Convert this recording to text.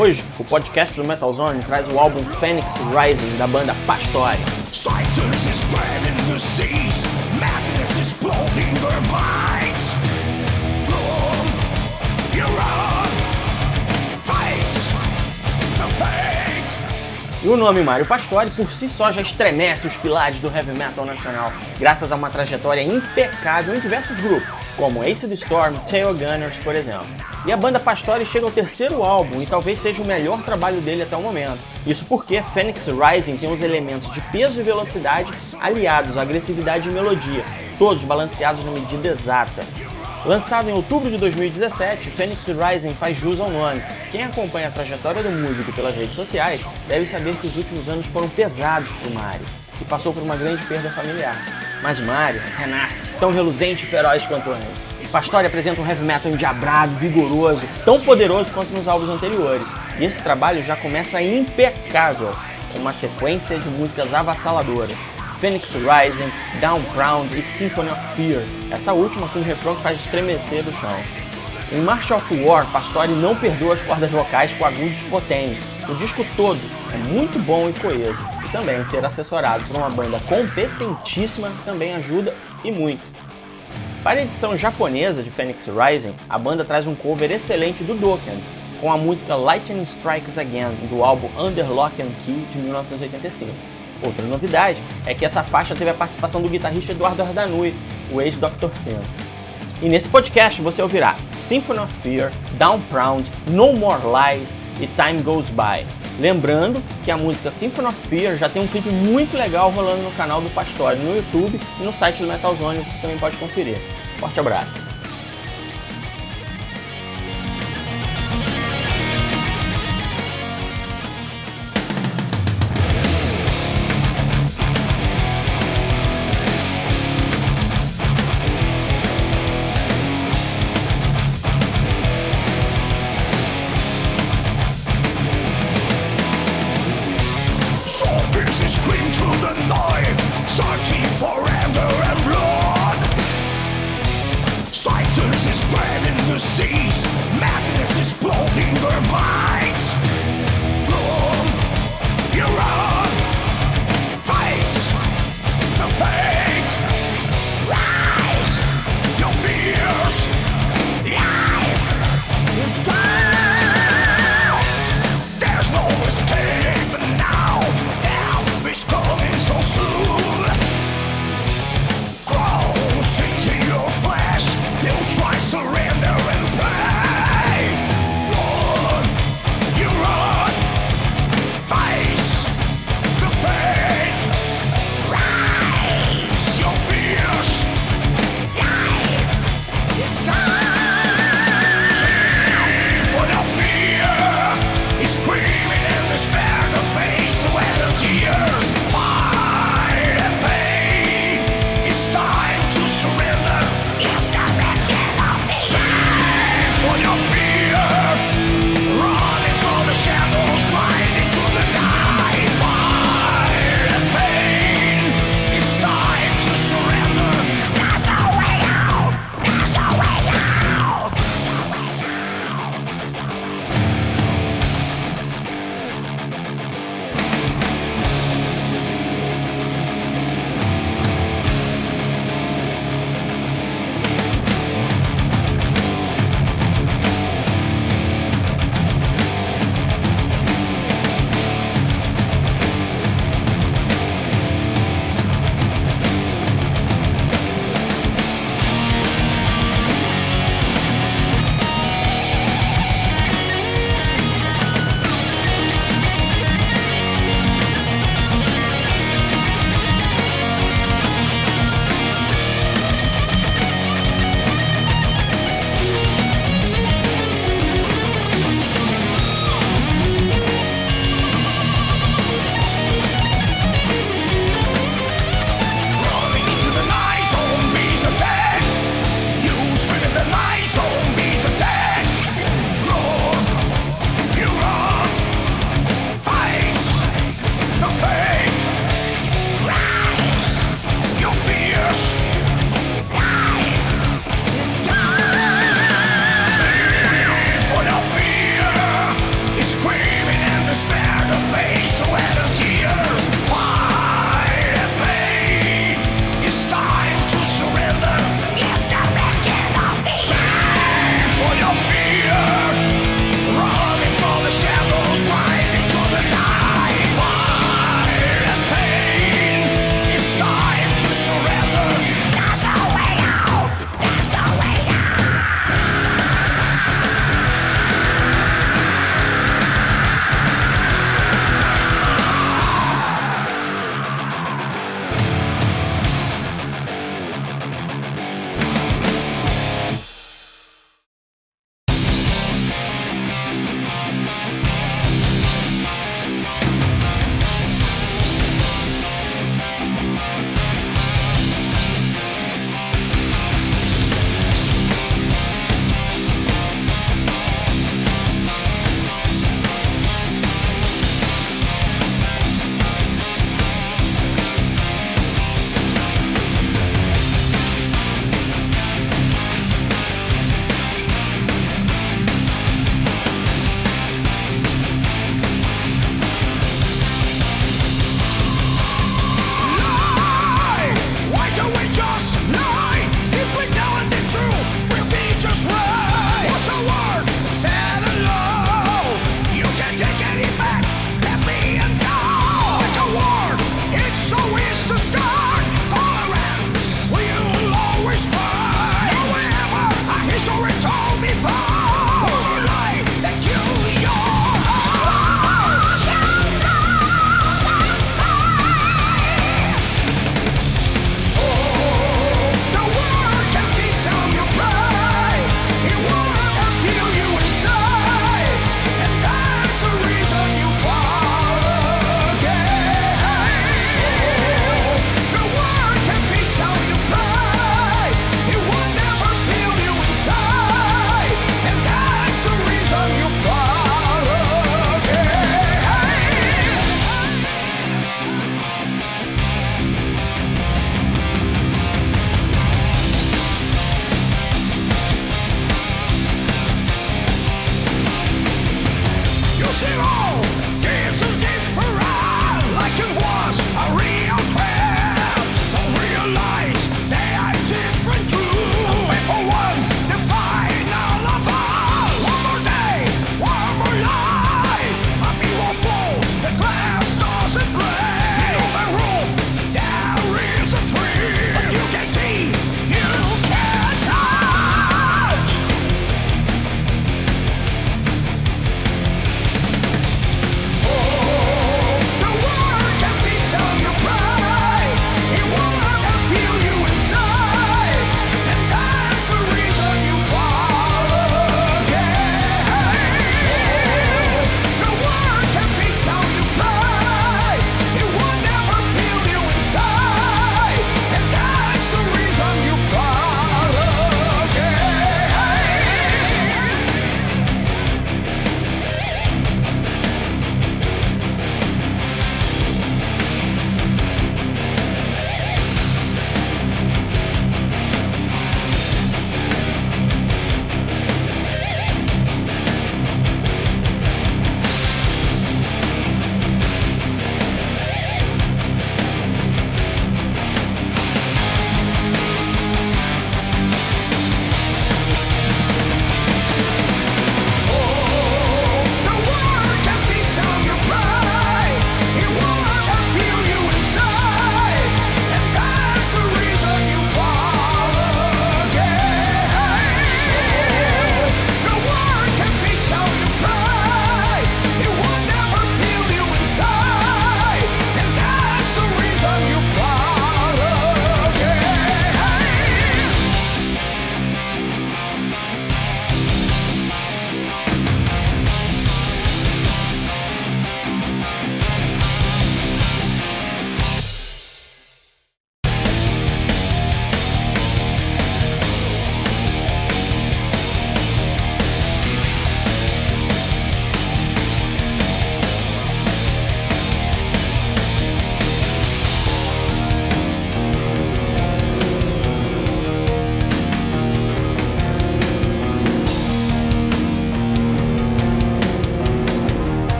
Hoje, o podcast do Metal Zone traz o álbum Phoenix Rising da banda Pastore. E o nome Mário Pastore por si só já estremece os pilares do heavy metal nacional, graças a uma trajetória impecável em diversos grupos, como Ace the Storm, Tail Gunners, por exemplo. E a banda Pastore chega ao terceiro álbum e talvez seja o melhor trabalho dele até o momento. Isso porque Phoenix Rising tem os elementos de peso e velocidade aliados à agressividade e melodia, todos balanceados na medida exata. Lançado em outubro de 2017, Phoenix Rising faz jus ao nome. Quem acompanha a trajetória do músico pelas redes sociais deve saber que os últimos anos foram pesados para o Mario, que passou por uma grande perda familiar. Mas Mario renasce, tão reluzente e feroz quanto antes. Pastori apresenta um heavy metal endiabrado, vigoroso, tão poderoso quanto nos álbuns anteriores. E esse trabalho já começa impecável, com uma sequência de músicas avassaladoras. Phoenix Rising, Down Crowned e Symphony of Fear, essa última com um refrão que faz estremecer o chão. Em March of War, Pastore não perdoa as cordas vocais com agudos potentes. O disco todo é muito bom e coeso, também ser assessorado por uma banda competentíssima também ajuda e muito. Para a edição japonesa de Phoenix Rising, a banda traz um cover excelente do Dokken, com a música Lightning Strikes Again, do álbum Under Lock and Key de 1985. Outra novidade é que essa faixa teve a participação do guitarrista Eduardo Ardanui, o ex-Dr. Sin. E nesse podcast você ouvirá Symphony of Fear, Down Proud, No More Lies e Time Goes By. Lembrando que a música Symphony of Fear já tem um clipe muito legal rolando no canal do Pastore no YouTube e no site do Metal Zone, que também pode conferir. Forte abraço!